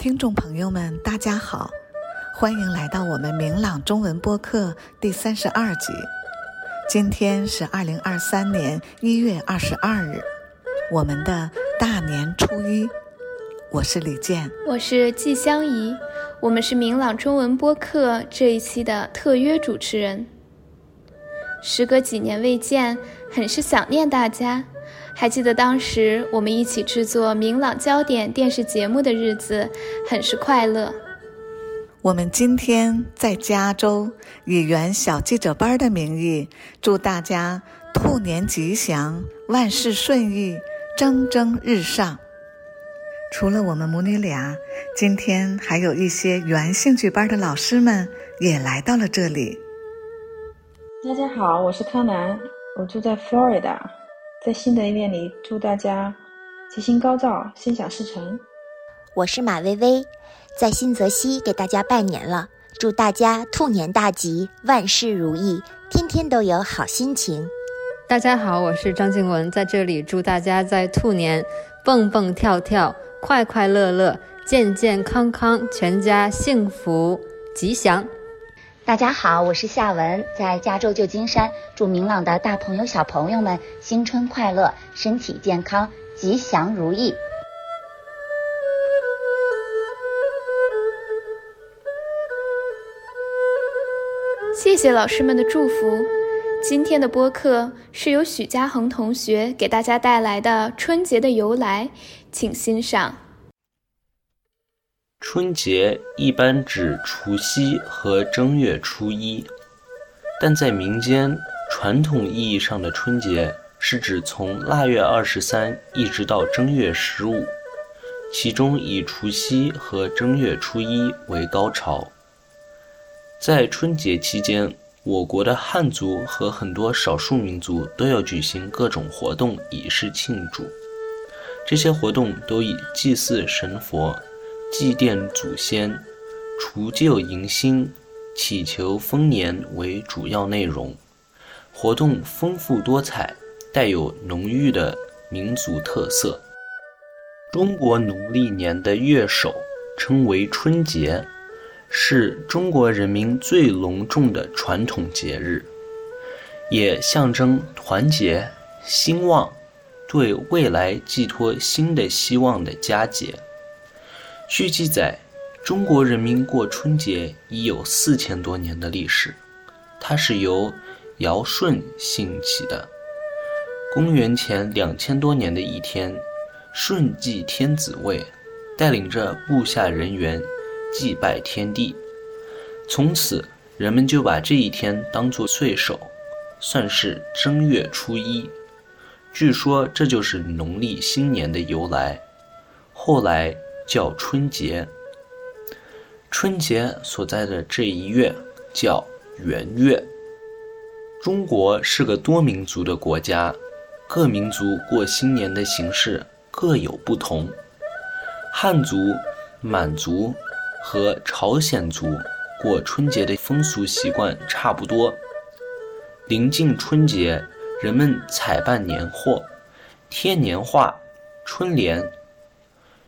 听众朋友们，大家好，欢迎来到我们明朗中文播客第三十二集。今天是二零二三年一月二十二日，我们的大年初一。我是李健，我是季香怡，我们是明朗中文播客这一期的特约主持人。时隔几年未见，很是想念大家。还记得当时我们一起制作《明朗焦点》电视节目的日子，很是快乐。我们今天在加州，以原小记者班的名义，祝大家兔年吉祥，万事顺意，蒸蒸日上。除了我们母女俩，今天还有一些原兴趣班的老师们也来到了这里。大家好，我是康南，我住在 Florida，在新的一年里祝大家吉星高照，心想事成。我是马薇薇，在新泽西给大家拜年了，祝大家兔年大吉，万事如意，天天都有好心情。大家好，我是张静文，在这里祝大家在兔年蹦蹦跳跳。快快乐乐，健健康康，全家幸福吉祥。大家好，我是夏文，在加州旧金山，祝明朗的大朋友小朋友们新春快乐，身体健康，吉祥如意。谢谢老师们的祝福。今天的播客是由许家恒同学给大家带来的春节的由来。请欣赏。春节一般指除夕和正月初一，但在民间传统意义上的春节是指从腊月二十三一直到正月十五，其中以除夕和正月初一为高潮。在春节期间，我国的汉族和很多少数民族都要举行各种活动以示庆祝。这些活动都以祭祀神佛、祭奠祖先、除旧迎新、祈求丰年为主要内容。活动丰富多彩，带有浓郁的民族特色。中国农历年的月首称为春节，是中国人民最隆重的传统节日，也象征团结兴旺。对未来寄托新的希望的佳节。据记载，中国人民过春节已有四千多年的历史，它是由尧舜兴起的。公元前两千多年的一天，舜继天子位，带领着部下人员祭拜天地，从此人们就把这一天当作岁首，算是正月初一。据说这就是农历新年的由来，后来叫春节。春节所在的这一月叫元月。中国是个多民族的国家，各民族过新年的形式各有不同。汉族、满族和朝鲜族过春节的风俗习惯差不多。临近春节。人们采办年货，贴年画、春联。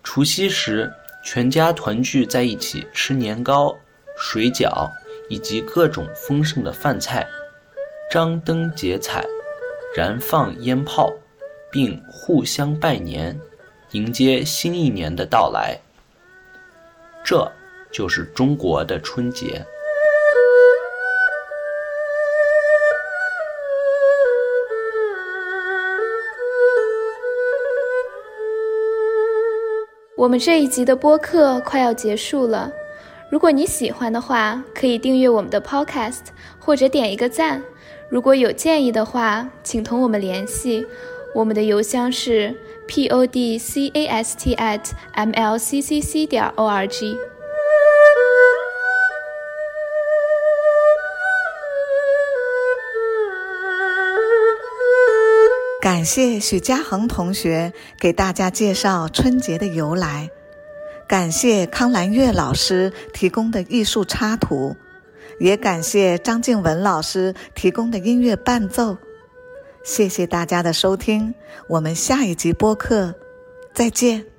除夕时，全家团聚在一起吃年糕、水饺以及各种丰盛的饭菜，张灯结彩，燃放烟炮，并互相拜年，迎接新一年的到来。这就是中国的春节。我们这一集的播客快要结束了，如果你喜欢的话，可以订阅我们的 Podcast 或者点一个赞。如果有建议的话，请同我们联系，我们的邮箱是 podcast@mlccc 点 org。感谢许家恒同学给大家介绍春节的由来，感谢康兰月老师提供的艺术插图，也感谢张静文老师提供的音乐伴奏。谢谢大家的收听，我们下一集播客再见。